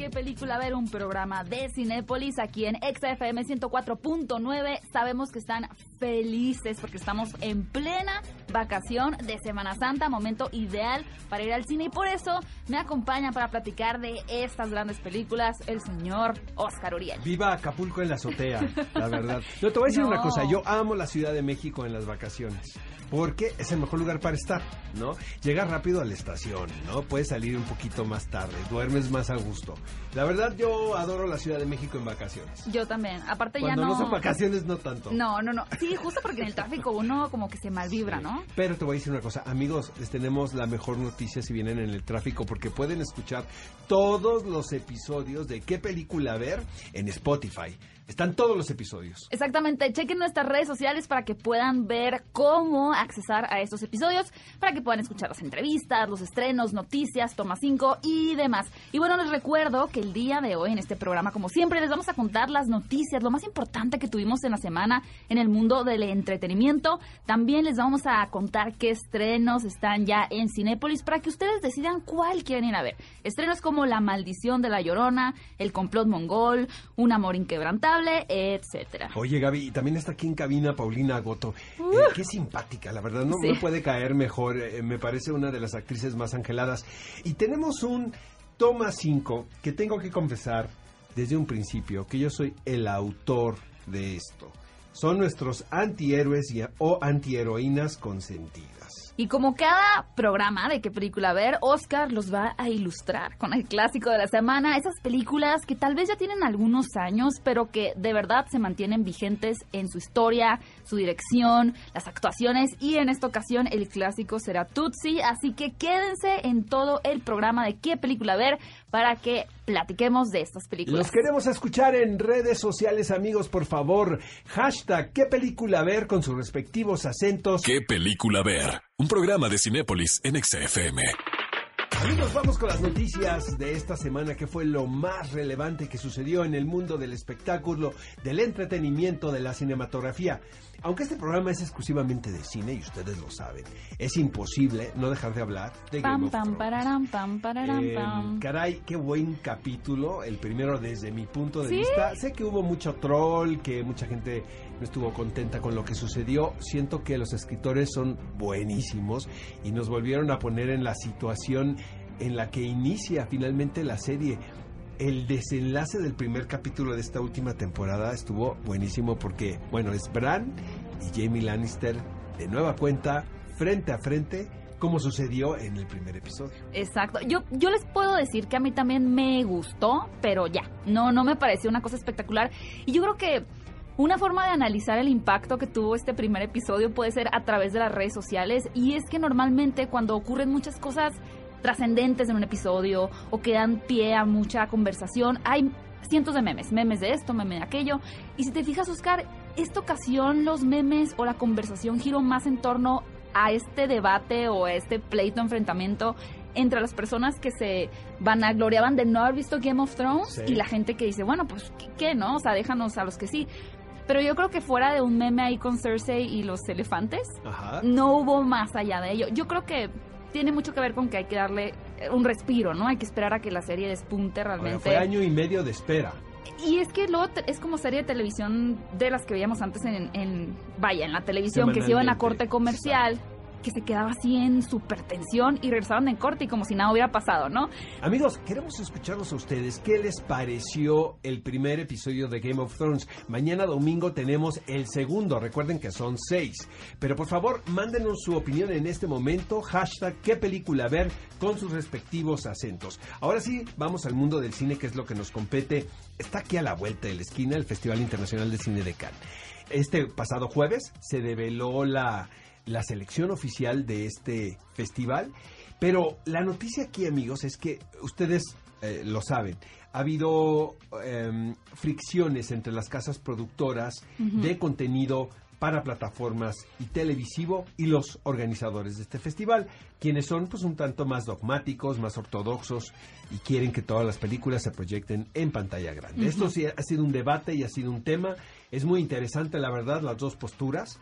¿Qué película ver? Un programa de Cinépolis aquí en XFM 104.9. Sabemos que están felices porque estamos en plena vacación de Semana Santa, momento ideal para ir al cine y por eso me acompaña para platicar de estas grandes películas el señor Oscar Uriel. Viva Acapulco en la azotea, la verdad. No, te voy a decir No. una cosa, yo amo la Ciudad de México en las vacaciones, porque es el mejor lugar para estar, ¿no? Llegas rápido a la estación, ¿no? Puedes salir un poquito más tarde, duermes más a gusto. La verdad, yo adoro la Ciudad de México en vacaciones. Yo también, aparte Cuando ya no... no son vacaciones, no tanto. No, no, no. Sí, justo porque en el tráfico uno como que se malvibra, ¿no? Pero te voy a decir una cosa, amigos, les tenemos la mejor noticia si vienen en el tráfico porque pueden escuchar todos los episodios de qué película ver en Spotify. Están todos los episodios. Exactamente, chequen nuestras redes sociales para que puedan ver cómo accesar a estos episodios, para que puedan escuchar las entrevistas, los estrenos, noticias, toma 5 y demás. Y bueno, les recuerdo que el día de hoy en este programa, como siempre, les vamos a contar las noticias, lo más importante que tuvimos en la semana en el mundo del entretenimiento. También les vamos a contar qué estrenos están ya en Cinépolis para que ustedes decidan cuál quieren ir a ver. Estrenos como La maldición de la Llorona, El complot mongol, Un amor inquebrantable, etcétera. Oye, Gaby, y también está aquí en cabina Paulina Goto. Eh, qué simpática, la verdad. No Sí. me puede caer mejor. eh, me parece una de las actrices más angeladas. Y tenemos un toma 5 que tengo que confesar desde un principio que yo soy el autor de esto. Son nuestros antihéroes y, o antiheroínas consentidas. Y como cada programa de qué película ver, Oscar los va a ilustrar con el clásico de la semana, esas películas que tal vez ya tienen algunos años, pero que de verdad se mantienen vigentes en su historia, su dirección, las actuaciones y en esta ocasión el clásico será Tutsi, así que quédense en todo el programa de qué película ver para que platiquemos de estas películas. Los queremos escuchar en redes sociales, amigos, por favor. Hashtag qué película ver con sus respectivos acentos. ¿Qué película ver? Un programa de Cinépolis en XFM. Amigos, vamos con las noticias de esta semana, que fue lo más relevante que sucedió en el mundo del espectáculo, del entretenimiento, de la cinematografía. Aunque este programa es exclusivamente de cine, y ustedes lo saben, es imposible no dejar de hablar de Game Pam, of pam, pararam, pam, pararam, Eh, pam. caray, qué buen capítulo, el primero desde mi punto de ¿Sí? vista. Sé que hubo mucho troll, que mucha gente estuvo contenta con lo que sucedió. Siento que los escritores son buenísimos y nos volvieron a poner en la situación en la que inicia finalmente la serie. El desenlace del primer capítulo de esta última temporada estuvo buenísimo porque, bueno, es Bran y Jamie Lannister de nueva cuenta, frente a frente, como sucedió en el primer episodio. Exacto. Yo, yo les puedo decir que a mí también me gustó, pero ya, no, no me pareció una cosa espectacular. Y yo creo que una forma de analizar el impacto que tuvo este primer episodio puede ser a través de las redes sociales. Y es que normalmente cuando ocurren muchas cosas trascendentes en un episodio o que dan pie a mucha conversación, hay cientos de memes, memes de esto, memes de aquello. Y si te fijas, Oscar, esta ocasión los memes o la conversación giró más en torno a este debate o a este pleito, enfrentamiento entre las personas que se vanagloriaban de no haber visto Game of Thrones Sí. y la gente que dice, bueno, pues, ¿qué, qué, no? O sea, déjanos a los que sí. Pero yo creo que fuera de un meme ahí con Cersei y los elefantes, Ajá. no hubo más allá de ello. Yo creo que tiene mucho que ver con que hay que darle eh, un respiro, ¿no? Hay que esperar a que la serie despunte Ahora, realmente. fue año y medio de espera. Y es que luego te- es como serie de televisión de las que veíamos antes en, en- vaya, en la televisión, que se iban a corte comercial, que se quedaba así en super tensión y regresaban en corte y como si nada hubiera pasado, ¿no? Amigos, queremos escucharlos a ustedes. ¿Qué les pareció el primer episodio de Game of Thrones? Mañana domingo tenemos el segundo. Recuerden que son seis. Pero por favor, mándenos su opinión en este momento. Hashtag qué película ver con sus respectivos acentos. Ahora sí, vamos al mundo del cine, que es lo que nos compete. Está aquí a la vuelta de la esquina el Festival Internacional de Cine de Cannes. Este pasado jueves se develó la, la selección oficial de este festival. Pero la noticia aquí, amigos, es que ustedes eh, lo saben. Ha habido em, fricciones entre las casas productoras de contenido para plataformas y televisivo y los organizadores de este festival, quienes son pues un tanto más dogmáticos, más ortodoxos y quieren que todas las películas se proyecten en pantalla grande. Esto sí ha sido un debate y ha sido un tema Es muy interesante, la verdad, las dos posturas.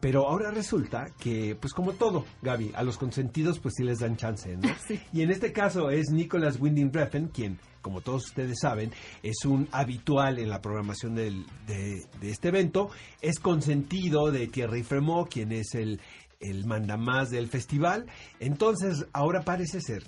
Pero ahora resulta que, pues como todo, Gaby, a los consentidos pues sí les dan chance, ¿no? Y en este caso es Nicholas Winding Refn, quien, como todos ustedes saben, es un habitual en la programación del- de, de este evento. Es consentido de Thierry Fremont, quien es el, el mandamás del festival. Entonces, ahora parece ser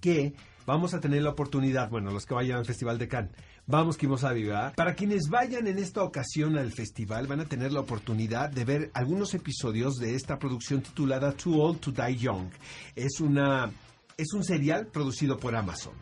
que vamos a tener la oportunidad, bueno, los que vayan al Festival de Cannes, vamos que vamos a vibrar. Para quienes vayan en esta ocasión al festival, van a tener la oportunidad de ver algunos episodios de esta producción titulada Too Old to Die Young. Es una es un serial producido por Amazon.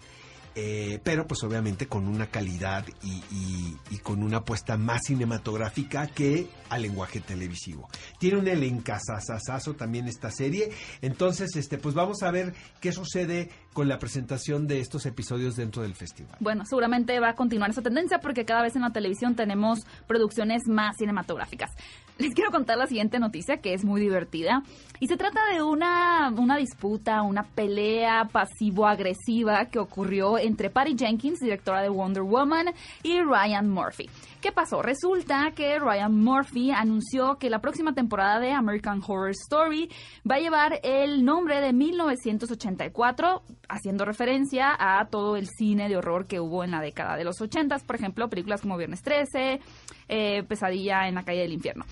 Eh, pero pues obviamente con una calidad y, y- y con una apuesta más cinematográfica que al lenguaje televisivo. Tiene un elencazazazazo también esta serie. Entonces, este, pues vamos a ver qué sucede con la presentación de estos episodios dentro del festival. Bueno, seguramente va a continuar esa tendencia porque cada vez en la televisión tenemos producciones más cinematográficas. Les quiero contar la siguiente noticia que es muy divertida y se trata de una, una disputa, una pelea pasivo-agresiva que ocurrió entre Patty Jenkins, directora de Wonder Woman, y Ryan Murphy. ¿Qué pasó? Resulta que Ryan Murphy anunció que la próxima temporada de American Horror Story va a llevar el nombre de 1984, haciendo referencia a todo el cine de horror que hubo en la década de los 80, por ejemplo, películas como Viernes 13, eh, Pesadilla en la calle del infierno.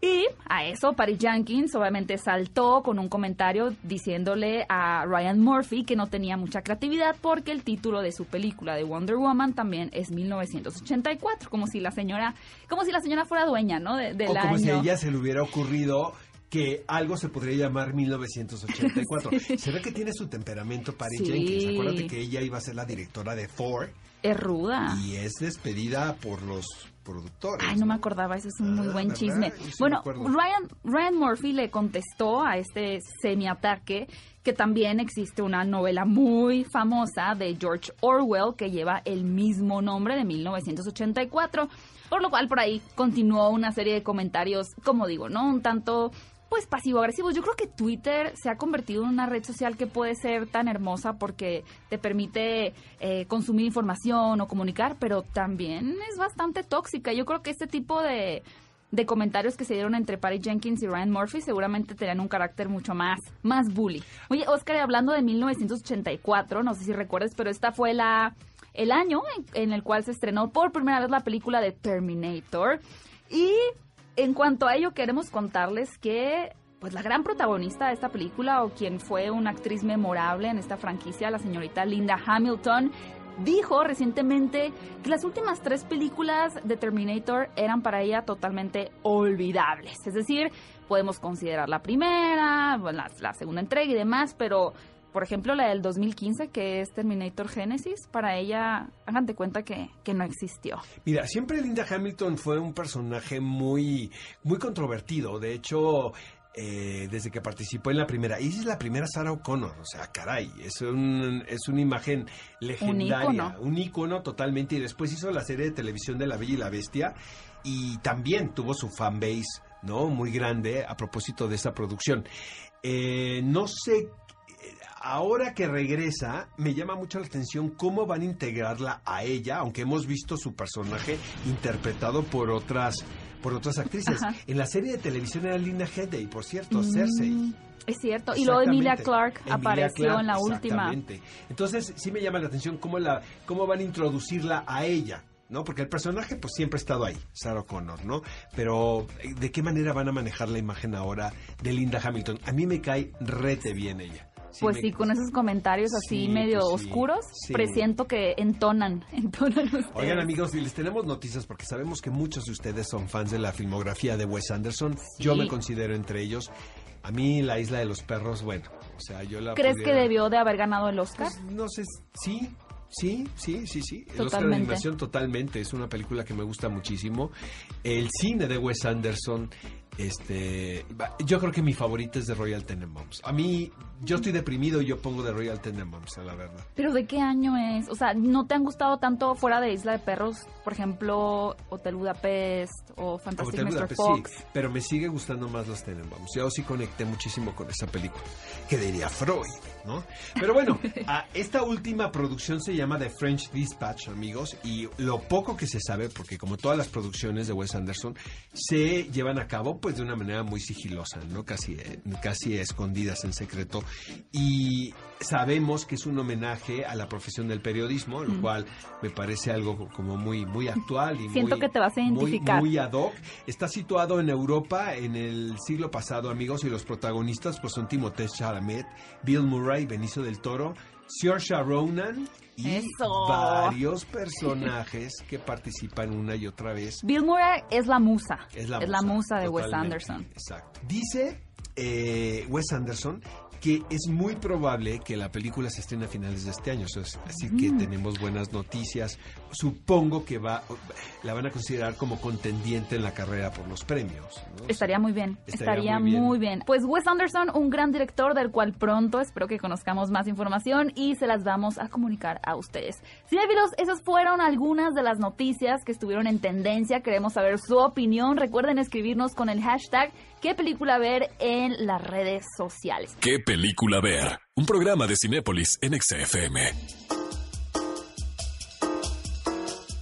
Y a eso, Patty Jenkins obviamente saltó con un comentario diciéndole a Ryan Murphy que no tenía mucha creatividad porque el título de su película de Wonder Woman también es 1984, como si la señora, como si la señora fuera dueña, ¿no? De- del o como año. si a ella se le hubiera ocurrido que algo se podría llamar 1984. Se ve que tiene su temperamento Sí. Jenkins. Acuérdate que ella iba a ser la directora de Thor Es ruda. y es despedida por los productores. Ay, no me acordaba, ese es un muy Ah, buen chisme. Sí bueno. Ryan, Ryan Murphy le contestó a este semiataque que también existe una novela muy famosa de George Orwell que lleva el mismo nombre de 1984, por lo cual por ahí continuó una serie de comentarios, como digo, ¿no? Un tanto pues pasivo-agresivos. Yo creo que Twitter se ha convertido en una red social que puede ser tan hermosa porque te permite eh, consumir información o comunicar, pero también es bastante tóxica. Yo creo que este tipo de, comentarios que se dieron entre Patty Jenkins y Ryan Murphy seguramente tenían un carácter mucho más, más bully. Oye, Oscar, hablando de 1984, no sé si recuerdas, pero esta fue la el año en, en el cual se estrenó por primera vez la película de Terminator. Y en cuanto a ello, queremos contarles que pues la gran protagonista de esta película o quien fue una actriz memorable en esta franquicia, la señorita Linda Hamilton, dijo recientemente que las últimas tres películas de Terminator eran para ella totalmente olvidables. Es decir, podemos considerar la primera, la, la segunda entrega y demás, pero por ejemplo la del 2015 que es Terminator Genesis, para ella, hagan de cuenta que, que no existió. Mira, siempre Linda Hamilton fue un personaje muy, muy controvertido. De hecho, eh, desde que participó en la primera, y es la primera Sarah O'Connor, o sea, caray, es, un, es una imagen legendaria, un ícono totalmente, y después hizo la serie de televisión de La Bella y la Bestia, y también tuvo su fanbase, ¿no? Muy grande a propósito de esa producción. Eh, no sé ahora que regresa, me llama mucho la atención cómo van a integrarla a ella, aunque hemos visto su personaje interpretado por otras por otras actrices. Ajá. En la serie de televisión era Linda Headey, por cierto, Cersei. Mm, Es cierto. Y luego Emilia. Clark Emilia apareció en la última. exactamente. Entonces, sí me llama la atención cómo la cómo van a introducirla a ella. ¿No? Porque el personaje pues siempre ha estado ahí, Sarah Connor, ¿no? Pero ¿de qué manera van a manejar la imagen ahora de Linda Hamilton? A mí me cae rete bien ella. Pues me- sí, con esos comentarios así Sí, medio pues sí, oscuros, presiento que entonan, entonan ustedes. Oigan amigos, y les tenemos noticias porque sabemos que muchos de ustedes son fans de la filmografía de Wes Anderson. Yo me considero entre ellos. A mí La Isla de los Perros, bueno, o sea, yo la ¿Crees pudiera- que debió de haber ganado el Oscar? Pues, no sé, sí, sí, sí, sí, sí. El Oscar de Totalmente. animación totalmente, es una película que me gusta muchísimo. El cine de Wes Anderson Este, yo creo que mi favorita es de Royal Tenenbaums. A mí, yo estoy deprimido y yo pongo de Royal Tenenbaums, la verdad. ¿Pero de qué año es? O sea, ¿no te han gustado tanto fuera de Isla de Perros? Por ejemplo, Hotel Budapest o Fantastic Hotel Mr. Budapest, Fox. sí, pero me sigue gustando más los Tenenbaums. Yo sí conecté muchísimo con esa película. Que diría Freud, ¿no? Pero bueno, a esta última producción se llama The French Dispatch, amigos, y lo poco que se sabe, porque como todas las producciones de Wes Anderson, se llevan a cabo pues de una manera muy sigilosa, ¿no? Casi, eh, casi escondidas en secreto. Y sabemos que es un homenaje a la profesión del periodismo, lo Mm. cual me parece algo como muy, muy actual y Siento muy- que te vas a identificar. muy ad hoc. Está situado en Europa en el siglo pasado, amigos, y los protagonistas pues son Timothée Chalamet, Bill Murray, Benicio del Toro, Saoirse Ronan y Eso. varios personajes que participan una y otra vez. Bill Murray es la musa. Es la musa, de Wes. Anderson. Exacto. Dice eh, Wes Anderson que es muy probable que la película se estrene a finales de este año. Eso es- así que Mm. tenemos buenas noticias. Supongo que va, la van a considerar como contendiente en la carrera por los premios. ¿no? Estaría muy bien, Estaría estaría, muy muy, bien. bien. Pues Wes Anderson, un gran director del cual pronto espero que conozcamos más información y se las vamos a comunicar a ustedes. Cinefilos, esas fueron algunas de las noticias que estuvieron en tendencia. Queremos saber su opinión. Recuerden escribirnos con el hashtag qué película ver en las redes sociales. ¿Qué película ver? Un programa de Cinépolis en XFM.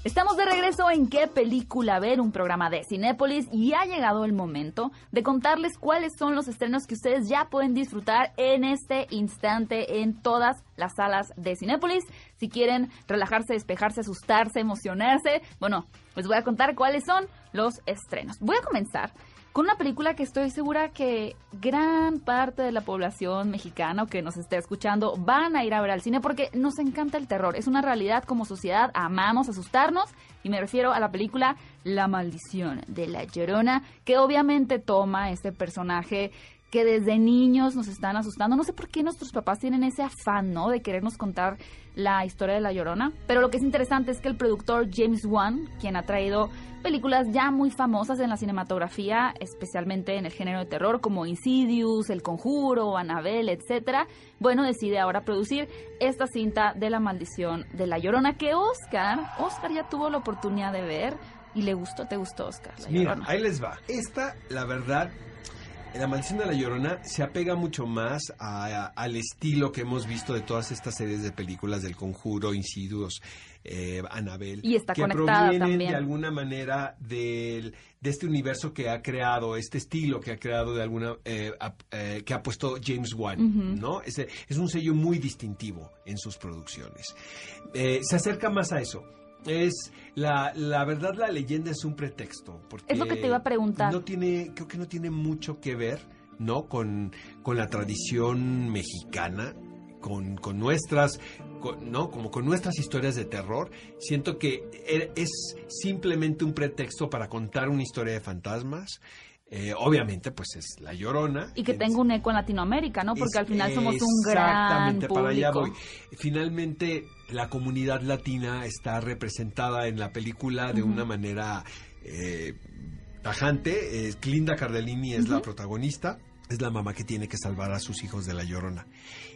Estamos de regreso en qué película ver, un programa de Cinépolis y ha llegado el momento de contarles cuáles son los estrenos que ustedes ya pueden disfrutar en este instante en todas las salas de Cinépolis. Si quieren relajarse, despejarse, asustarse, emocionarse, bueno, les voy a contar cuáles son los estrenos. Voy a comenzar con una película que estoy segura que gran parte de la población mexicana que nos esté escuchando van a ir a ver al cine porque nos encanta el terror. Es una realidad como sociedad, amamos asustarnos y me refiero a la película La maldición de la Llorona, que obviamente toma este personaje que desde niños nos están asustando. No sé por qué nuestros papás tienen ese afán, ¿no? De querernos contar la historia de La Llorona. Pero lo que es interesante es que el productor James Wan, quien ha traído películas ya muy famosas en la cinematografía, especialmente en el género de terror, como Insidious, El Conjuro, Annabelle, etcétera, bueno, decide ahora producir esta cinta de La Maldición de La Llorona, que Oscar, Oscar ya tuvo la oportunidad de ver y le gustó, ¿te gustó, Oscar? La Mira, Llorona? ahí les va. Esta, la verdad, La Maldición de la Llorona se apega mucho más a- a- al estilo que hemos visto de todas estas series de películas del Conjuro, Insidious, eh. Y está que provienen también. de alguna manera del, de este universo que ha creado, este estilo que ha creado de alguna, eh, eh, que ha puesto James Wan. ¿no? Ese, es un sello muy distintivo en sus producciones. Eh, se acerca más a eso. Es la, la verdad la leyenda es un pretexto porque Es lo que te iba a preguntar. no tiene creo que no tiene mucho que ver no con, con la tradición mexicana con, con nuestras con- no como con nuestras historias de terror. Siento que er- es simplemente un pretexto para contar una historia de fantasmas Eh, obviamente pues es la llorona Y que tenga un eco en Latinoamérica, ¿no? Porque es- al final somos un gran Exactamente, para allá voy. Finalmente, la comunidad latina está representada en la película de una manera eh, tajante. Eh, Linda Cardellini es la protagonista. Es la mamá que tiene que salvar a sus hijos de la llorona.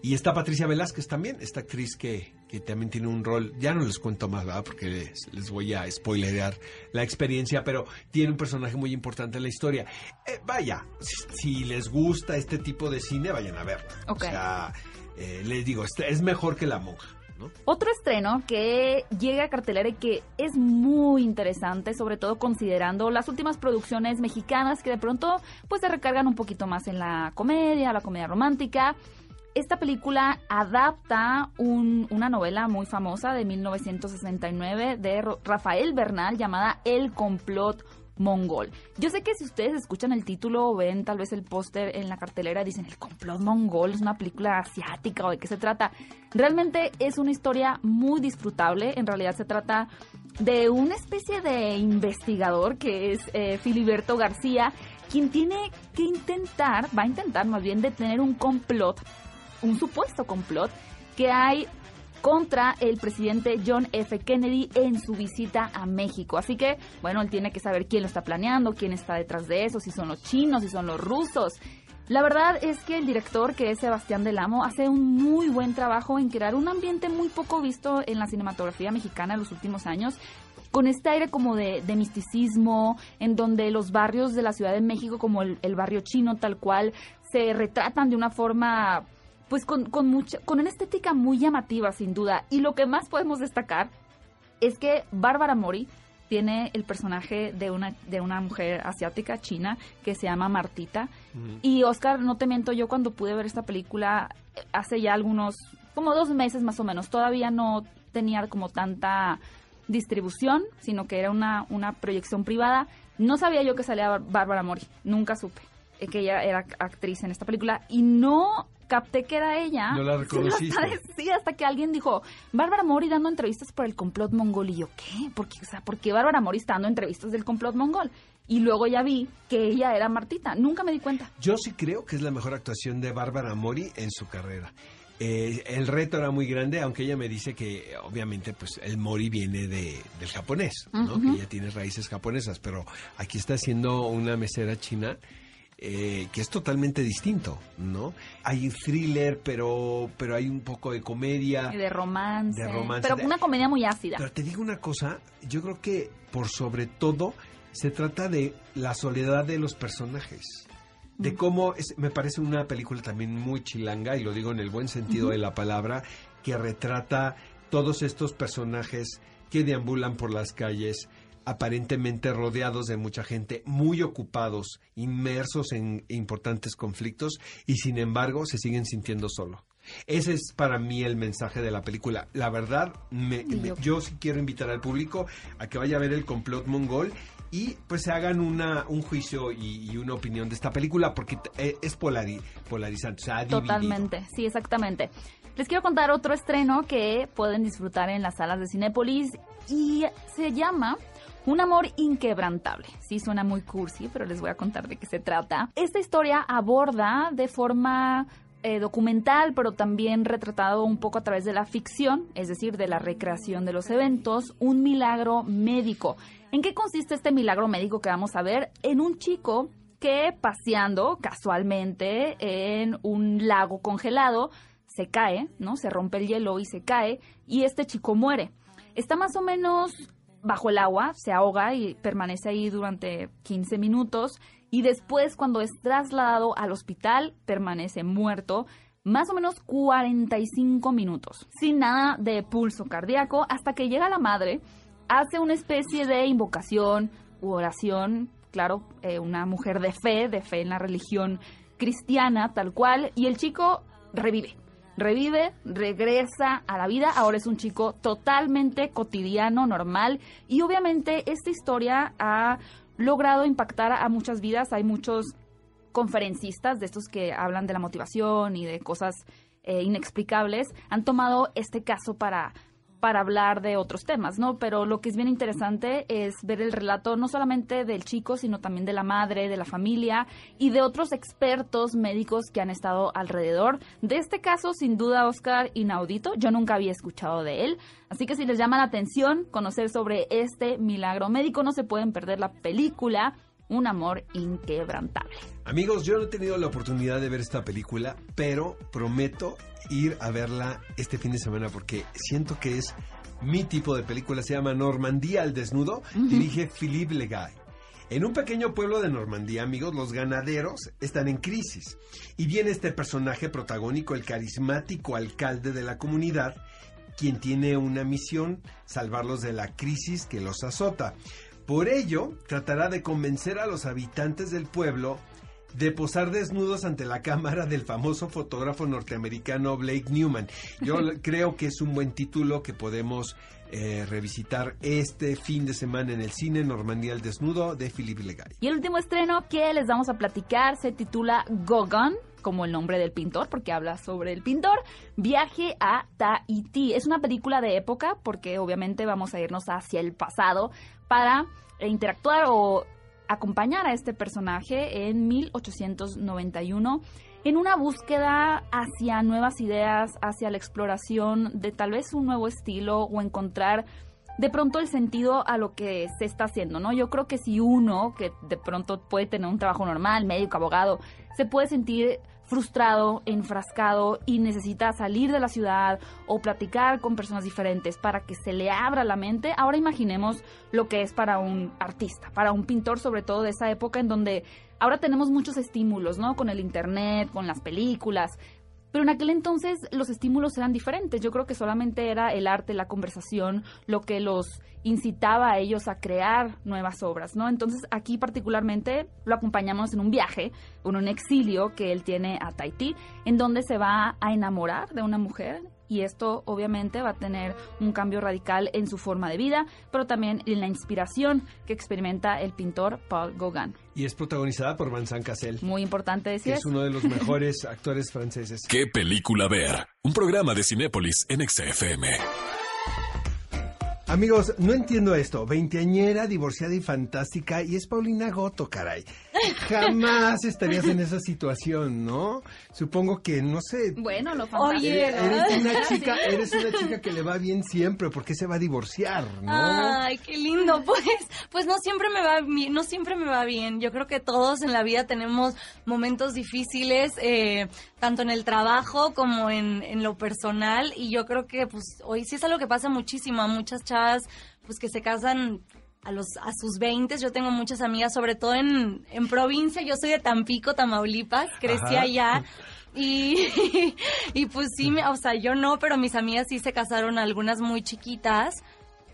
Y está Patricia Velázquez también, esta actriz que, que también tiene un rol. Ya no les cuento más, ¿verdad? Porque les, les voy a spoilerear la experiencia, pero tiene un personaje muy importante en la historia. Eh, vaya, si, si les gusta este tipo de cine, vayan a verla. Ok. O sea, eh, les digo, es mejor que La Monja, Otro estreno que llega a cartelera y que es muy interesante, sobre todo considerando las últimas producciones mexicanas que de pronto pues se recargan un poquito más en la comedia, la comedia romántica. Esta película adapta un- una novela muy famosa de 1969 de Rafael Bernal llamada El complot mongol. Yo sé que si ustedes escuchan el título o ven tal vez el póster en la cartelera dicen el complot mongol es una película asiática o de qué se trata. Realmente es una historia muy disfrutable. En realidad se trata de una especie de investigador que es eh, Filiberto García, quien tiene que intentar, va a intentar más bien detener un complot, un supuesto complot que hay contra el presidente John F. Kennedy en su visita a México. Así que, bueno, él tiene que saber quién lo está planeando, quién está detrás de eso, si son los chinos, si son los rusos. La verdad es que el director, que es Sebastián Del Amo, hace un muy buen trabajo en crear un ambiente muy poco visto en la cinematografía mexicana en los últimos años, con este aire como de, misticismo, en donde los barrios de la Ciudad de México, como el, el barrio chino tal cual, se retratan de una forma pues con, con, mucha, con una estética muy llamativa, sin duda. Y lo que más podemos destacar es que Bárbara Mori tiene el personaje de una, de una mujer asiática china que se llama Martita. Y Oscar, no te miento, yo cuando pude ver esta película eh, hace ya algunos, como dos meses más o menos, todavía no tenía como tanta distribución, sino que era una, una proyección privada. No sabía yo que salía Bárbara Mori, nunca supe que ella era actriz en esta película y no capté que era ella. No la reconociste. Sí, hasta, que alguien dijo, Bárbara Mori dando entrevistas por el complot mongol. Y yo, ¿qué? ¿Por qué, o sea, ¿por qué Bárbara Mori está dando entrevistas del complot mongol? Y luego ya vi que ella era Martita. Nunca me di cuenta. Yo sí creo que es la mejor actuación de Bárbara Mori en su carrera. Eh, el reto era muy grande, aunque ella me dice que obviamente pues el mori viene de, del japonés, ¿no? que ella tiene raíces japonesas, pero aquí está haciendo una mesera china eh, que es totalmente distinto, ¿no? Hay thriller, pero, pero hay un poco de comedia. Y de romance. De romance. Pero una comedia muy ácida. Pero te digo una cosa, yo creo que por sobre todo se trata de la soledad de los personajes. De cómo es, me parece una película también muy chilanga, y lo digo en el buen sentido de la palabra, que retrata todos estos personajes que deambulan por las calles, aparentemente rodeados de mucha gente, muy ocupados, inmersos en importantes conflictos y sin embargo se siguen sintiendo solo. Ese es para mí el mensaje de la película. La verdad, yo sí quiero invitar al público a que vaya a ver el complot mongol y pues se hagan una, un juicio y, una opinión de esta película porque eh, es polarizante. Totalmente, sí, exactamente. Les quiero contar otro estreno que pueden disfrutar en las salas de Cinépolis y se llama un amor inquebrantable. Sí, suena muy cursi, pero les voy a contar de qué se trata. Esta historia aborda de forma eh, documental, pero también retratado un poco a través de la ficción, es decir, de la recreación de los eventos, un milagro médico. ¿En qué consiste este milagro médico que vamos a ver? En un chico que paseando casualmente en un lago congelado se cae, ¿no? Se rompe el hielo y se cae y este chico muere. Está más o menos bajo el agua, se ahoga y permanece ahí durante 15 minutos y después cuando es trasladado al hospital permanece muerto más o menos 45 minutos, sin nada de pulso cardíaco, hasta que llega la madre, hace una especie de invocación u oración, claro, eh, una mujer de fe, de fe en la religión cristiana, tal cual, y el chico revive revive, regresa a la vida, ahora es un chico totalmente cotidiano, normal. Y obviamente esta historia ha logrado impactar a muchas vidas, hay muchos conferencistas de estos que hablan de la motivación y de cosas eh, inexplicables, han tomado este caso para para hablar de otros temas, ¿no? Pero lo que es bien interesante es ver el relato no solamente del chico, sino también de la madre, de la familia y de otros expertos médicos que han estado alrededor. De este caso, sin duda, Oscar, inaudito. Yo nunca había escuchado de él. Así que si les llama la atención conocer sobre este milagro médico, no se pueden perder la película un amor inquebrantable. Amigos, yo no he tenido la oportunidad de ver esta película, pero prometo ir a verla este fin de semana porque siento que es mi tipo de película. Se llama Normandía al desnudo. Dirige Philippe Legay. En un pequeño pueblo de Normandía, amigos, los ganaderos están en crisis. Y viene este personaje protagónico, el carismático alcalde de la comunidad, quien tiene una misión, salvarlos de la crisis que los azota. Por ello, tratará de convencer a los habitantes del pueblo de posar desnudos ante la cámara del famoso fotógrafo norteamericano Blake Newman. Yo creo que es un buen título que podemos eh, revisitar este fin de semana en el cine Normandía el Desnudo de Philippe Legay. Y el último estreno que les vamos a platicar se titula Gogon como el nombre del pintor, porque habla sobre el pintor, Viaje a Tahití. Es una película de época, porque obviamente vamos a irnos hacia el pasado para interactuar o acompañar a este personaje en 1891 en una búsqueda hacia nuevas ideas, hacia la exploración de tal vez un nuevo estilo o encontrar de pronto el sentido a lo que se está haciendo, ¿no? Yo creo que si uno, que de pronto puede tener un trabajo normal, médico, abogado, se puede sentir frustrado, enfrascado y necesita salir de la ciudad o platicar con personas diferentes para que se le abra la mente, ahora imaginemos lo que es para un artista, para un pintor sobre todo de esa época en donde ahora tenemos muchos estímulos, ¿no? Con el internet, con las películas, pero en aquel entonces los estímulos eran diferentes. Yo creo que solamente era el arte, la conversación, lo que los incitaba a ellos a crear nuevas obras, ¿no? Entonces aquí particularmente lo acompañamos en un viaje, en un exilio que él tiene a Tahití, en donde se va a enamorar de una mujer y esto obviamente va a tener un cambio radical en su forma de vida, pero también en la inspiración que experimenta el pintor Paul Gauguin. Y es protagonizada por Vincent Cassel. Muy importante decir. Que es uno de los mejores actores franceses. ¿Qué película ver? Un programa de Cinépolis en XFM. Amigos, no entiendo esto. Veinteañera, divorciada y fantástica. Y es Paulina Goto, caray. Jamás estarías en esa situación, ¿no? Supongo que, no sé. Bueno, lo fantástico. Oye, eres una chica, eres una chica que le va bien siempre. ¿Por qué se va a divorciar, no? Ay, qué lindo. Pues, pues no siempre me va bien, no siempre me va bien. Yo creo que todos en la vida tenemos momentos difíciles, eh, tanto en el trabajo como en, en lo personal. Y yo creo que, pues, hoy sí es algo que pasa muchísimo a muchas chavas, pues que se casan a los a sus 20, yo tengo muchas amigas, sobre todo en, en provincia, yo soy de Tampico, Tamaulipas, crecí Ajá. allá. Y, y pues sí, me- o sea, yo no, pero mis amigas sí se casaron, algunas muy chiquitas.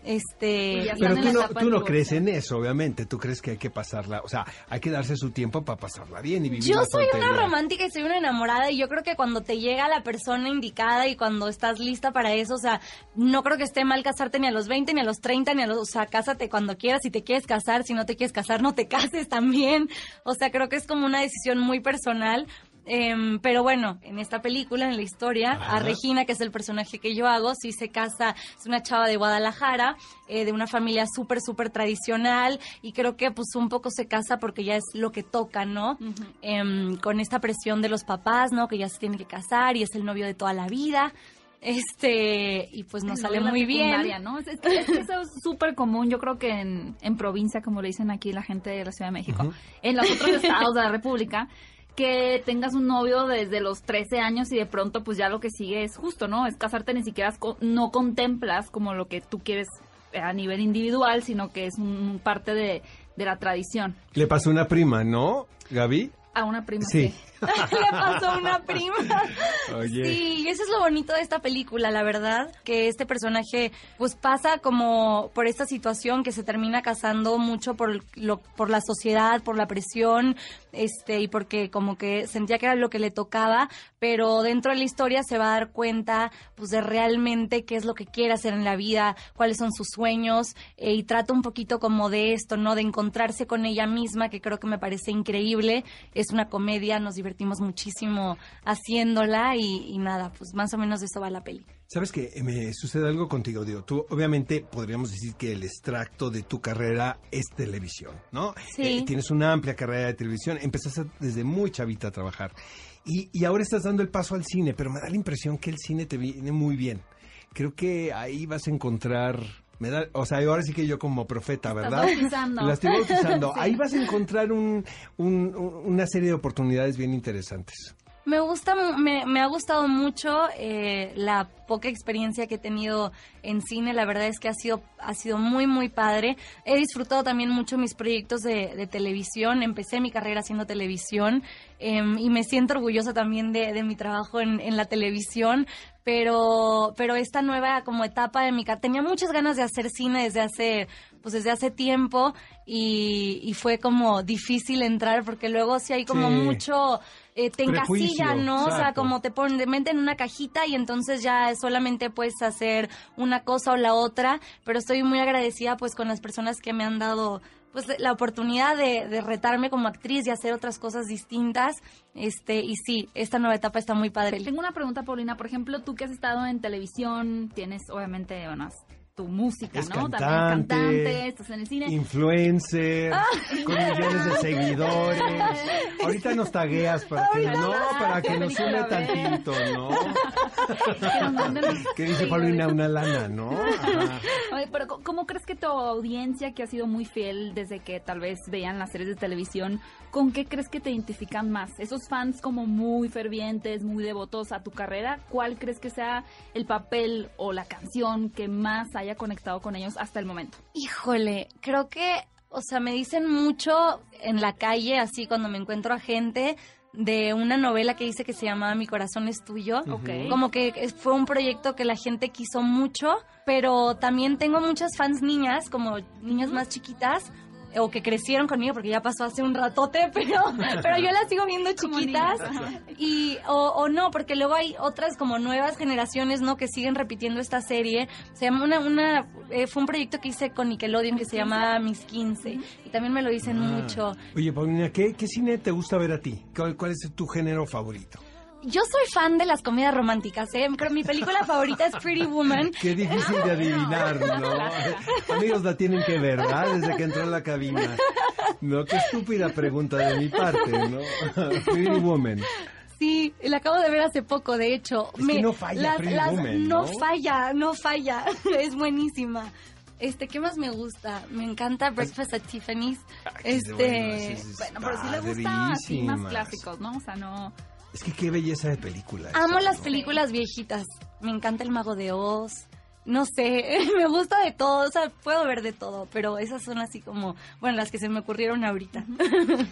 Este, ya Pero tú no, tú no crees en eso, obviamente. Tú crees que hay que pasarla, o sea, hay que darse su tiempo para pasarla bien y vivir Yo la soy una romántica y soy una enamorada y yo creo que cuando te llega la persona indicada y cuando estás lista para eso, o sea, no creo que esté mal casarte ni a los 20, ni a los 30, ni a los, o sea, cásate cuando quieras, si te quieres casar, si no te quieres casar, no te cases también. O sea, creo que es como una decisión muy personal. Em, pero bueno, en esta película, en la historia, Ajá. a Regina, que es el personaje que yo hago, sí se casa, es una chava de Guadalajara, eh, de una familia súper, súper tradicional, y creo que pues un poco se casa porque ya es lo que toca, ¿no? Em, con esta presión de los papás, ¿no? Que ya se tiene que casar y es el novio de toda la vida. Este, y pues nos sale muy bien. ¿no? Es, es que- es que eso es súper común, yo creo que en, en provincia, como le dicen aquí la gente de la Ciudad de México, en los otros estados de la República, que tengas un novio desde los 13 años y de pronto pues ya lo que sigue es justo, ¿no? Es casarte, ni siquiera no contemplas como lo que tú quieres a nivel individual, sino que es un parte de, de la tradición. Le pasó una prima, ¿no, Gaby? A una prima Sí. Le pasó a una prima. Oye. Sí, y eso es lo bonito de esta película, la verdad, que este personaje pues pasa como por esta situación que se termina casando mucho por lo, por la sociedad, por la presión, este y porque como que sentía que era lo que le tocaba, pero dentro de la historia se va a dar cuenta pues de realmente qué es lo que quiere hacer en la vida, cuáles son sus sueños eh, y trata un poquito como de esto, ¿no? De encontrarse con ella misma, que creo que me parece increíble. Es una comedia, nos divertimos muchísimo haciéndola y, y nada, pues más o menos de eso va la peli. ¿Sabes que me sucede algo contigo, Diego? Tú, obviamente, podríamos decir que el extracto de tu carrera es televisión, ¿no? Sí. Eh, tienes una amplia carrera de televisión, empezaste desde muy chavita a trabajar. Y, y ahora estás dando el paso al cine, pero me da la impresión que el cine te viene muy bien. Creo que ahí vas a encontrar... Me da, o sea, ahora sí que yo como profeta, ¿verdad? La estoy bautizando. Sí. Ahí vas a encontrar un- un- una serie de oportunidades bien interesantes. Me gusta, me, me ha gustado mucho eh, la poca experiencia que he tenido en cine. La verdad es que ha sido, ha sido muy, muy padre. He disfrutado también mucho mis proyectos de, de televisión. Empecé mi carrera haciendo televisión em, y me siento orgullosa también de, de mi trabajo en, en la televisión. Pero, pero esta nueva como etapa de mi carrera, tenía muchas ganas de hacer cine desde hace, pues desde hace tiempo y, y fue como difícil entrar porque luego sí hay como Sí. mucho eh, te encasillan, ¿no? O sea, como te ponen, te meten en una cajita y entonces ya solamente puedes hacer una cosa o la otra, pero estoy muy agradecida pues con las personas que me han dado pues la oportunidad de, de retarme como actriz y hacer otras cosas distintas, este, y sí, esta nueva etapa está muy padre. Tengo una pregunta, Paulina. Por ejemplo, tú que has estado en televisión, tienes obviamente, bueno, has tu música, Es ¿no? cantante, También cantante, estás en el cine. Influencer, con millones de seguidores. Ahorita nos tagueas para que no, para que nos sume tantito, ¿no? Que dice. Paulina una lana, ¿no? Ajá. Oye, pero ¿cómo crees que tu audiencia, que ha sido muy fiel desde que tal vez veían las series de televisión, con qué crees que te identifican más? Esos fans como muy fervientes, muy devotos a tu carrera, ¿cuál crees que sea el papel o la canción que más haya conectado con ellos hasta el momento? Híjole, creo que, o sea, me dicen mucho en la calle, así cuando me encuentro a gente, de una novela que dice que se llama Mi corazón es tuyo. Ok. Como que fue un proyecto que la gente quiso mucho, pero también tengo muchas fans niñas, como niñas más chiquitas, o que crecieron conmigo porque ya pasó hace un ratote, pero, pero yo las sigo viendo chiquitas. Y, o, o no, porque luego hay otras como nuevas generaciones, ¿no? Que siguen repitiendo esta serie. Se llama una, una, eh, fue un proyecto que hice con Nickelodeon que se llamaba Mis 15. Y también me lo dicen Ah. mucho. Oye, Paulina, ¿qué, ¿qué cine te gusta ver a ti? ¿Cuál, cuál es tu género favorito? Yo soy fan de las comedias románticas, ¿eh? Que mi película favorita es Pretty Woman. Qué difícil de adivinar, ¿no? Amigos, la tienen que ver, ¿verdad? Desde que entró en la cabina. No, qué estúpida pregunta de mi parte, ¿no? Pretty Woman. Sí, la acabo de ver hace poco, de hecho. Es que no falla Pretty Woman, no ¿no? falla, no falla. es buenísima. Este, ¿qué más me gusta? Me encanta Breakfast at Tiffany's. Ay, Este, bueno, sí, sí, Bueno, pero sí le gusta así más clásicos, ¿no? O sea, no... Es que qué belleza de película. Amo las ¿no? películas viejitas. Me encanta El Mago de Oz. No sé, me gusta de todo, o sea, puedo ver de todo, pero esas son así como, bueno, las que se me ocurrieron ahorita.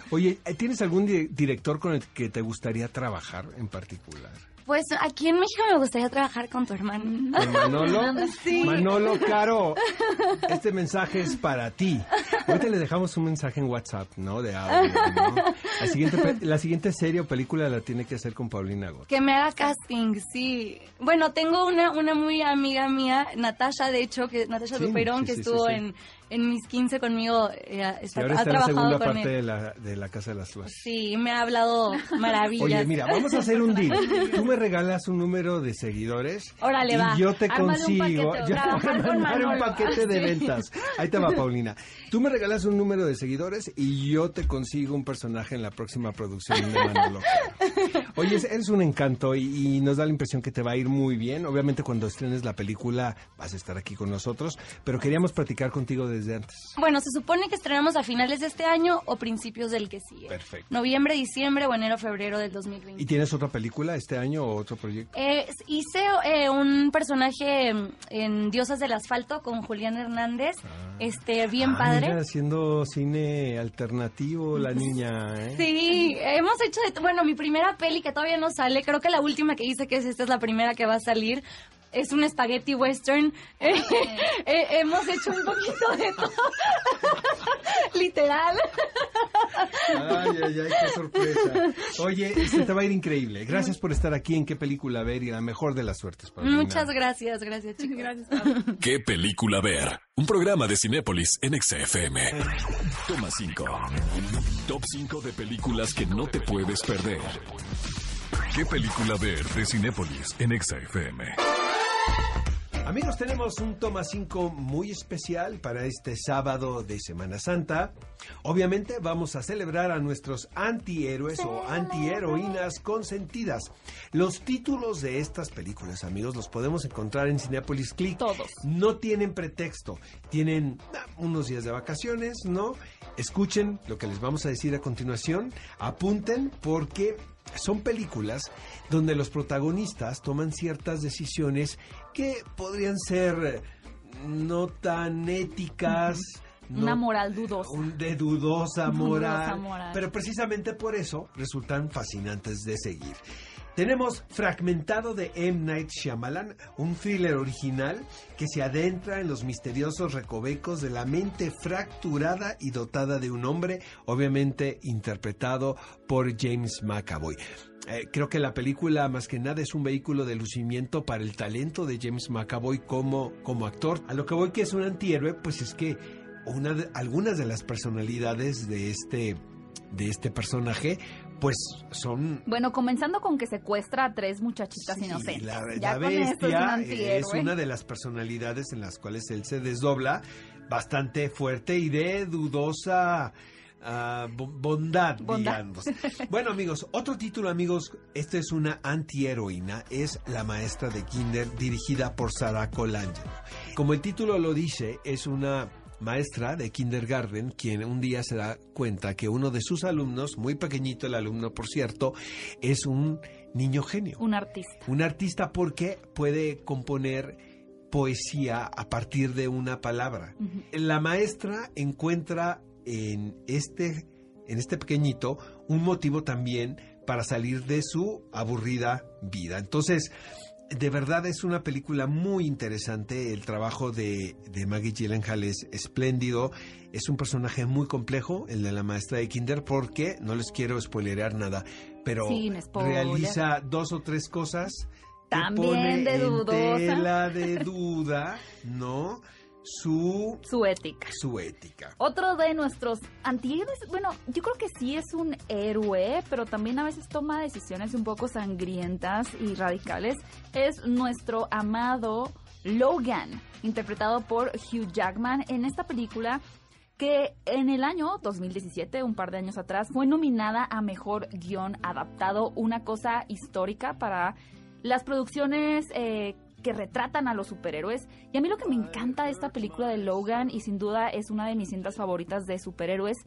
Oye, ¿tienes algún di- director con el que te gustaría trabajar en particular? Pues aquí en México me gustaría trabajar con tu hermano. ¿Con Manolo? Sí. Manolo Caro, este mensaje es para ti. Ahorita le dejamos un mensaje en WhatsApp, ¿no? De audio, ¿no? La siguiente, la siguiente serie o película la tiene que hacer con Paulina Gott. Que me haga casting, sí. Bueno, tengo una, una muy amiga mía, Natasha, de hecho, que Natasha Sí, Duperón, sí, que sí, estuvo sí, sí. En, en mis 15 conmigo, eh, Y está, ahora ha está en la trabajado segunda con parte él. de la, de la Casa de las Flores. Sí, me ha hablado maravillas. Oye, mira, vamos a hacer un deal. Tú me regalas un número de seguidores. Órale, y va. yo te Ármale consigo. Yo te voy a mandar un paquete de ventas. Ahí te va, Paulina. Tú me regalas un número de seguidores y yo te consigo un personaje en la próxima producción de Manolo. Oye, eres un encanto y, y nos da la impresión que te va a ir muy bien. Obviamente, cuando estrenes la película vas a estar aquí con nosotros, pero queríamos platicar contigo desde antes. Bueno, se supone que estrenamos a finales de este año o principios del que sigue. Perfecto. Noviembre, diciembre o enero, febrero del 2020. ¿Y tienes otra película este año o otro proyecto? Eh, hice eh, un personaje mm, en Diosas del Asfalto con Julián Hernández, este bien Ah, padre. mira, haciendo cine alternativo la niña, ¿eh? Sí, hemos hecho de bueno, mi primera peli que todavía no sale, creo que la última que hice, que es esta es la primera que va a salir, es un spaghetti western. Eh, eh, hemos hecho un poquito de todo. Literal. Ay, ay, ay, qué sorpresa. Oye, se te va a ir increíble. Gracias por estar aquí en qué película ver y la mejor de las suertes, Paulina. Muchas gracias, gracias chicos. Gracias, Pablo. ¿Qué película ver? Un programa de Cinépolis en XFM. Toma 5. Top 5 de películas que no te puedes perder. ¿Qué película ver de Cinépolis en XFM? Amigos, tenemos un toma 5 muy especial para este sábado de Semana Santa. Obviamente vamos a celebrar a nuestros antihéroes o antiheroínas consentidas. Los títulos de estas películas, amigos, los podemos encontrar en Cinepolis Click. Todos. No tienen pretexto. Tienen ah, unos días de vacaciones, ¿no? Escuchen lo que les vamos a decir a continuación. Apunten porque son películas donde los protagonistas toman ciertas decisiones que podrían ser eh, no tan éticas. no- Una moral dudosa. un- de dudosa moral, Dudosa moral. Pero precisamente por eso resultan fascinantes de seguir. Tenemos Fragmentado de M. Night Shyamalan, un thriller original que se adentra en los misteriosos recovecos de la mente fracturada y dotada de un hombre, obviamente interpretado por James McAvoy. Eh, creo que la película más que nada es un vehículo de lucimiento para el talento de James McAvoy como, como actor. A lo que voy que es un antihéroe, pues es que algunas de las personalidades de este, de este personaje pues son... Bueno, comenzando con que secuestra a tres muchachitas Sí, inocentes. La, Ya la con esto es un bestia es una de las personalidades en las cuales él se desdobla bastante fuerte y de dudosa ah, bo- bondad, Bondad. digamos. Bueno, amigos, otro título, amigos, esta es una antiheroína, es La maestra de Kinder, dirigida por Sara Colangelo. Como el título lo dice, es una maestra de kindergarten quien un día se da cuenta que uno de sus alumnos, muy pequeñito el alumno por cierto, es un niño genio. Un artista. Un artista porque puede componer poesía a partir de una palabra. La maestra encuentra en este, en este pequeñito un motivo también para salir de su aburrida vida. Entonces, de verdad es una película muy interesante. El trabajo de, de Maggie Gyllenhaal es espléndido. Es un personaje muy complejo, el de la maestra de Kinder, porque no les quiero spoilerear nada, pero realiza dos o tres cosas que También pone de en dudosa. tela de duda, ¿no? Su, Su ética. su ética. Otro de nuestros antihéroes, bueno, yo creo que sí es un héroe, pero también a veces toma decisiones un poco sangrientas y radicales, es nuestro amado Logan, interpretado por Hugh Jackman en esta película que en el año 2017, un par de años atrás, fue nominada a Mejor Guión Adaptado, una cosa histórica para las producciones eh, que retratan a los superhéroes. Y a mí lo que me encanta de esta película de Logan, y sin duda es una de mis cintas favoritas de superhéroes,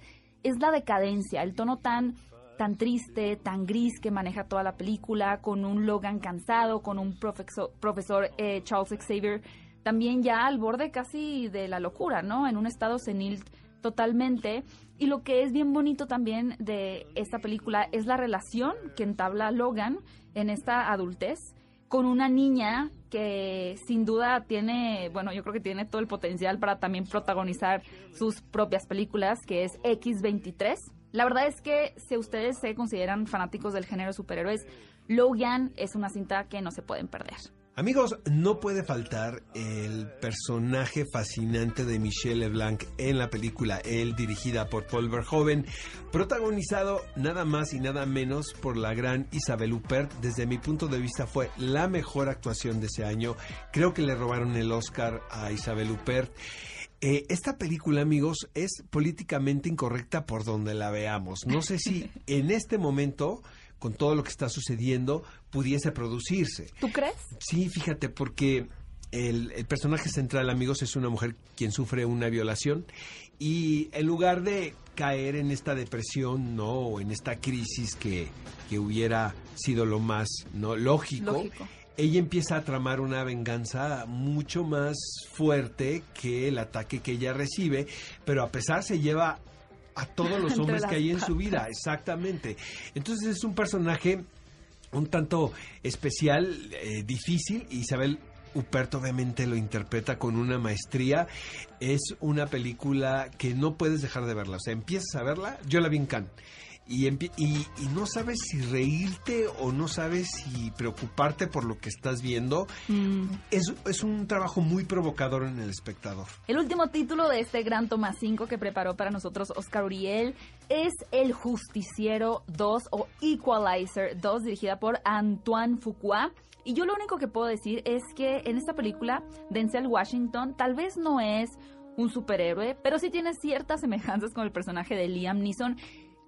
es la decadencia, el tono tan tan triste, tan gris que maneja toda la película, con un Logan cansado, con un profesor, profesor eh, Charles Xavier también ya al borde casi de la locura, ¿no? En un estado senil totalmente. Y lo que es bien bonito también de esta película es la relación que entabla Logan en esta adultez con una niña que sin duda tiene, bueno, yo creo que tiene todo el potencial para también protagonizar sus propias películas, que es X23. La verdad es que si ustedes se consideran fanáticos del género superhéroes, Logan es una cinta que no se pueden perder. Amigos, no puede faltar el personaje fascinante de Michelle LeBlanc en la película El, dirigida por Paul Verhoeven, protagonizado nada más y nada menos por la gran Isabel Huppert. Desde mi punto de vista fue la mejor actuación de ese año. Creo que le robaron el Oscar a Isabel Huppert. Eh, esta película, amigos, es políticamente incorrecta por donde la veamos. No sé si en este momento, con todo lo que está sucediendo, pudiese producirse. ¿Tú crees? Sí, fíjate, porque el, el personaje central, amigos, es una mujer quien sufre una violación y en lugar de caer en esta depresión, ¿no? O en esta crisis que, que hubiera sido lo más no lógico, Lógico. ella empieza a tramar una venganza mucho más fuerte que el ataque que ella recibe, pero a pesar se lleva a todos los hombres que hay en su vida, exactamente. Entonces es un personaje un tanto especial, eh, difícil. Isabel Huppert obviamente lo interpreta con una maestría. Es una película que no puedes dejar de verla. O sea, empiezas a verla, yo la vi en Cannes. Y, empie- y, y no sabes si reírte o no sabes si preocuparte por lo que estás viendo. Mm. Es, es un trabajo muy provocador en el espectador. El último título de este gran toma 5 que preparó para nosotros Oscar Uriel es El Justiciero 2 o Equalizer 2, dirigida por Antoine Fuqua. Y yo lo único que puedo decir es que en esta película, Denzel Washington tal vez no es un superhéroe, pero sí tiene ciertas semejanzas con el personaje de Liam Neeson,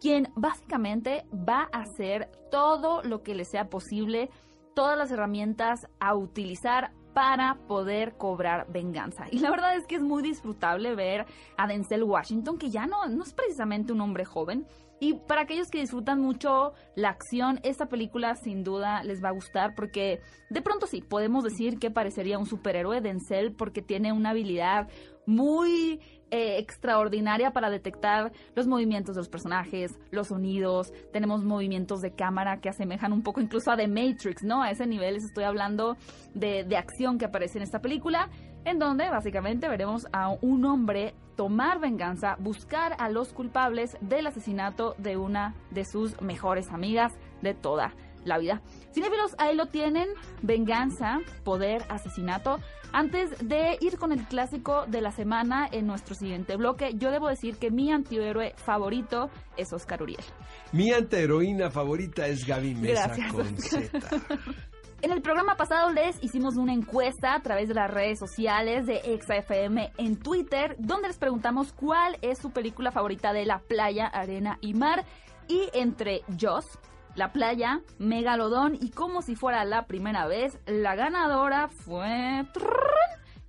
quien básicamente va a hacer todo lo que le sea posible, todas las herramientas a utilizar para poder cobrar venganza. Y la verdad es que es muy disfrutable ver a Denzel Washington, que ya no, no es precisamente un hombre joven. Y para aquellos que disfrutan mucho la acción, esta película sin duda les va a gustar porque de pronto sí, podemos decir que parecería un superhéroe Denzel porque tiene una habilidad muy eh, extraordinaria para detectar los movimientos de los personajes, los sonidos, tenemos movimientos de cámara que asemejan un poco incluso a The Matrix, ¿no? A ese nivel les estoy hablando de, de acción que aparece en esta película, en donde básicamente veremos a un hombre tomar venganza, buscar a los culpables del asesinato de una de sus mejores amigas de toda la vida. Cinefilos, ahí lo tienen, venganza, poder, asesinato. Antes de ir con el clásico de la semana en nuestro siguiente bloque, yo debo decir que mi antihéroe favorito es Oscar Uriel. Mi antiheroína favorita es Gaby Mesa Gracias, con Oscar. Z. En el programa pasado les hicimos una encuesta a través de las redes sociales de ExaFM en Twitter, donde les preguntamos cuál es su película favorita de la playa, arena y mar. Y entre Joss, la playa, Megalodón y como si fuera la primera vez, la ganadora fue...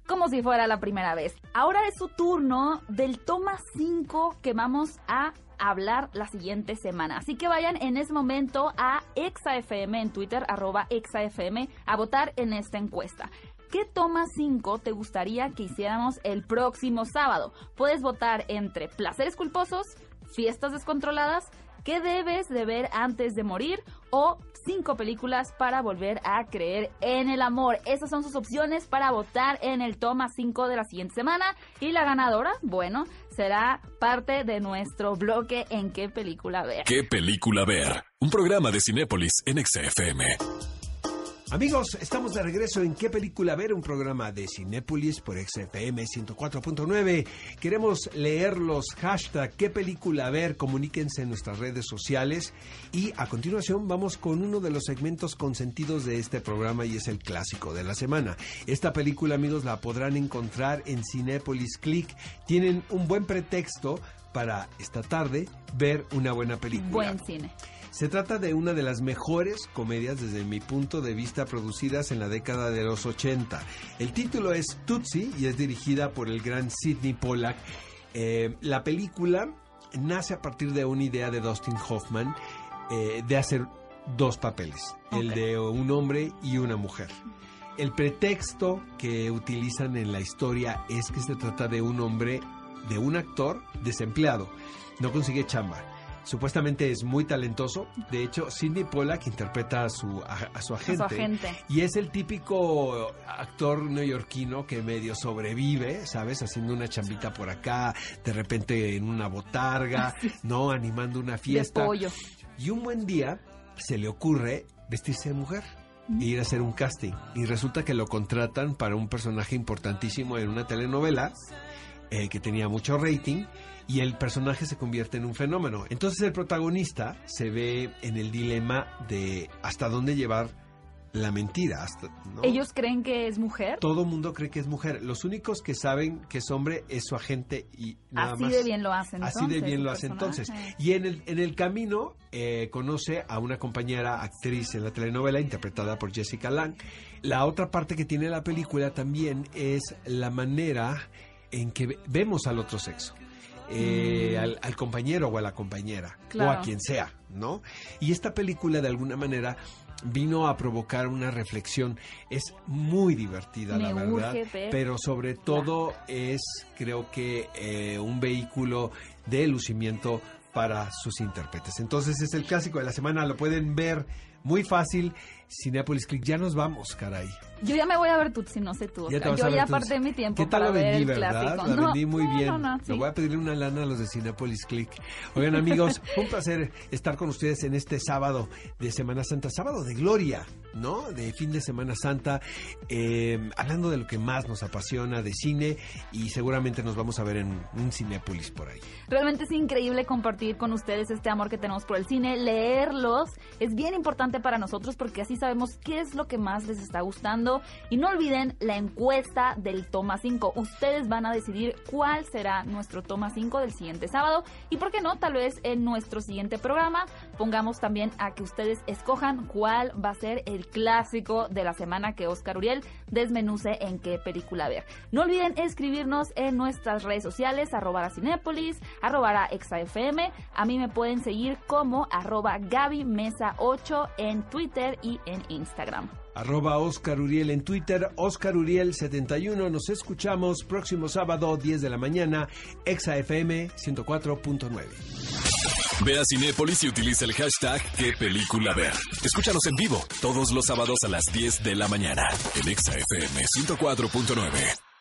Como si fuera la primera vez. Ahora es su turno del toma 5 que vamos a hablar la siguiente semana. Así que vayan en ese momento a ExaFM en Twitter, arroba ExaFM, a votar en esta encuesta. ¿Qué toma 5 te gustaría que hiciéramos el próximo sábado? Puedes votar entre placeres culposos, fiestas descontroladas, qué debes de ver antes de morir o cinco películas para volver a creer en el amor. Esas son sus opciones para votar en el toma 5 de la siguiente semana. Y la ganadora, bueno, será parte de nuestro bloque en qué película ver. ¿Qué película ver? Un programa de Cinépolis en XFM. Amigos, estamos de regreso en ¿Qué película ver? Un programa de Cinépolis por XFM 104.9. Queremos leer los hashtag ¿Qué película ver? Comuníquense en nuestras redes sociales. Y a continuación vamos con uno de los segmentos consentidos de este programa y es el clásico de la semana. Esta película, amigos, la podrán encontrar en Cinépolis Click. Tienen un buen pretexto para esta tarde ver una buena película. Buen cine. Se trata de una de las mejores comedias desde mi punto de vista producidas en la década de los 80. El título es Tootsie y es dirigida por el gran Sidney Pollack. Eh, la película nace a partir de una idea de Dustin Hoffman eh, de hacer dos papeles, el de un hombre y una mujer. El pretexto que utilizan en la historia es que se trata de un hombre, de un actor desempleado, no consigue chamba. Supuestamente es muy talentoso. De hecho, Sidney Pollack interpreta a su, a, a su agente. agente. Y es el típico actor neoyorquino que medio sobrevive, ¿sabes? Haciendo una chambita por acá, de repente en una botarga, ¿no? Animando una De fiesta. pollo. Y un buen día se le ocurre vestirse de mujer e ir a hacer un casting. Y resulta que lo contratan para un personaje importantísimo en una telenovela eh, que tenía mucho rating y el personaje se convierte en un fenómeno. Entonces el protagonista se ve en el dilema de hasta dónde llevar la mentira. Hasta, ¿no? Ellos creen que es mujer. Todo mundo cree que es mujer. Los únicos que saben que es hombre es su agente y nada Así más. de bien lo hacen. Así de bien lo hace entonces. Y en el, en el camino eh, conoce a una compañera actriz en la telenovela interpretada por Jessica Lange. La otra parte que tiene la película también es la manera en que ve- vemos al otro sexo. Eh, al, al compañero o a la compañera o a quien sea, ¿no? Y esta película de alguna manera vino a provocar una reflexión. Es muy divertida, la verdad, ver. pero sobre todo es, creo que, eh, un vehículo de lucimiento para sus intérpretes. Entonces es el clásico de la semana, lo pueden ver muy fácil. Cinepolis Click, ya nos vamos, caray. Yo ya me voy a ver Tutsi, no sé tú. Ya te vas Yo a ver ya aparté mi tiempo ¿Qué tal para ver vendí, el verdad? clásico. La No, vendí muy no, bien. No, sí. Le voy a pedir una lana a los de Cinepolis Click. Oigan, amigos, un placer estar con ustedes en este sábado de Semana Santa, sábado de gloria, ¿no? De fin de Semana Santa, eh, hablando de lo que más nos apasiona de cine y seguramente nos vamos a ver en un Cinepolis por ahí. Realmente es increíble compartir con ustedes este amor que tenemos por el cine, leerlos. Es bien importante para nosotros porque así sabemos qué es lo que más les está gustando. Y no olviden la encuesta del toma 5. Ustedes van a decidir cuál será nuestro toma 5 del siguiente sábado. Y por qué no, tal vez en nuestro siguiente programa pongamos también a que ustedes escojan cuál va a ser el clásico de la semana que Oscar Uriel desmenuce en qué película ver. No olviden escribirnos en nuestras redes sociales, arroba Cinépolis, arroba ExaFM. A mí me pueden seguir como arroba Gaby Mesa 8 en Twitter y en Instagram. Arroba Oscar Uriel en Twitter, Oscar Uriel 71. Nos escuchamos próximo sábado, 10 de la mañana, Exa FM 104.9. Ve a Cinépolis y utiliza el hashtag qué película ver. Escúchanos en vivo todos los sábados a las 10 de la mañana en Exa FM 104.9.